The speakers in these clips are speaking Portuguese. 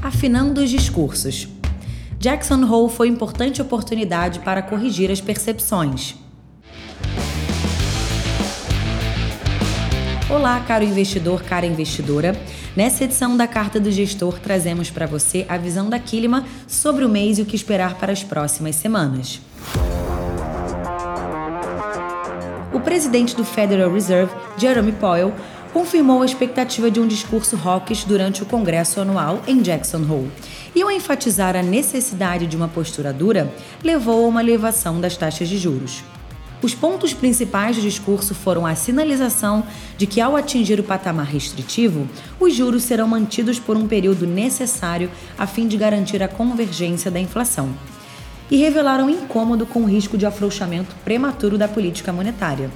Afinando os discursos. Jackson Hole foi importante oportunidade para corrigir as percepções. Olá, caro investidor, cara investidora. Nessa edição da Carta do Gestor, trazemos para você a visão da Kilima sobre o mês e o que esperar para as próximas semanas. O presidente do Federal Reserve, Jeremy Powell, confirmou a expectativa de um discurso hawkish durante o Congresso Anual em Jackson Hole. E ao enfatizar a necessidade de uma postura dura, levou a uma elevação das taxas de juros. Os pontos principais do discurso foram a sinalização de que, ao atingir o patamar restritivo, os juros serão mantidos por um período necessário a fim de garantir a convergência da inflação. E revelaram incômodo com o risco de afrouxamento prematuro da política monetária.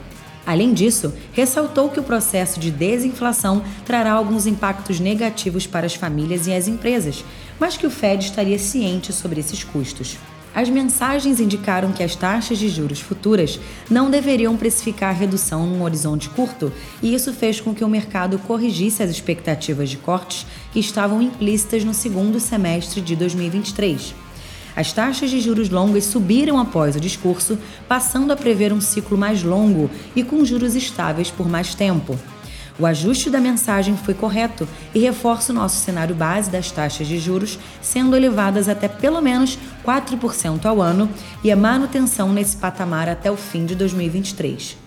Além disso, ressaltou que o processo de desinflação trará alguns impactos negativos para as famílias e as empresas, mas que o Fed estaria ciente sobre esses custos. As mensagens indicaram que as taxas de juros futuras não deveriam precificar a redução num horizonte curto, e isso fez com que o mercado corrigisse as expectativas de cortes que estavam implícitas no segundo semestre de 2023. As taxas de juros longas subiram após o discurso, passando a prever um ciclo mais longo e com juros estáveis por mais tempo. O ajuste da mensagem foi correto e reforça o nosso cenário base das taxas de juros sendo elevadas até pelo menos 4% ao ano e a manutenção nesse patamar até o fim de 2023.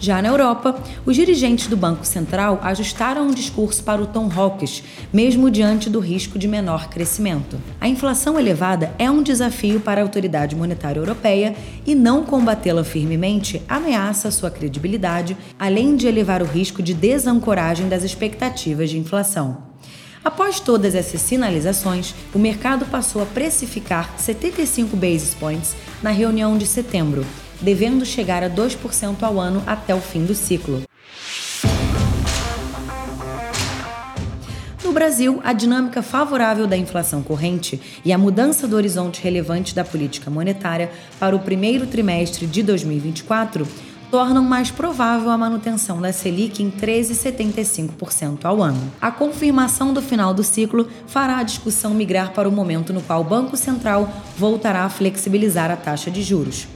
Já na Europa, os dirigentes do Banco Central ajustaram o discurso para o tom hawkish, mesmo diante do risco de menor crescimento. A inflação elevada é um desafio para a autoridade monetária europeia e não combatê-la firmemente ameaça sua credibilidade, além de elevar o risco de desancoragem das expectativas de inflação. Após todas essas sinalizações, o mercado passou a precificar 75 basis points na reunião de setembro, devendo chegar a 2% ao ano até o fim do ciclo. No Brasil, a dinâmica favorável da inflação corrente e a mudança do horizonte relevante da política monetária para o primeiro trimestre de 2024 tornam mais provável a manutenção da Selic em 13,75% ao ano. A confirmação do final do ciclo fará a discussão migrar para o momento no qual o Banco Central voltará a flexibilizar a taxa de juros.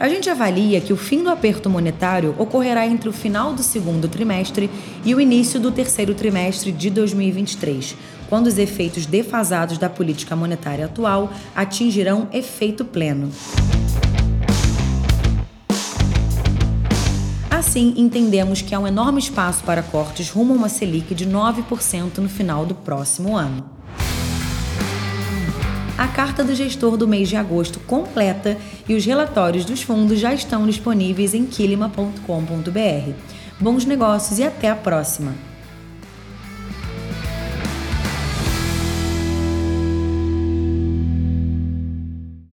A gente avalia que o fim do aperto monetário ocorrerá entre o final do segundo trimestre e o início do terceiro trimestre de 2023, quando os efeitos defasados da política monetária atual atingirão efeito pleno. Assim, entendemos que há um enorme espaço para cortes rumo a uma Selic de 9% no final do próximo ano a carta do gestor do mês de agosto completa e os relatórios dos fundos já estão disponíveis em quilima.com.br. Bons negócios e até a próxima!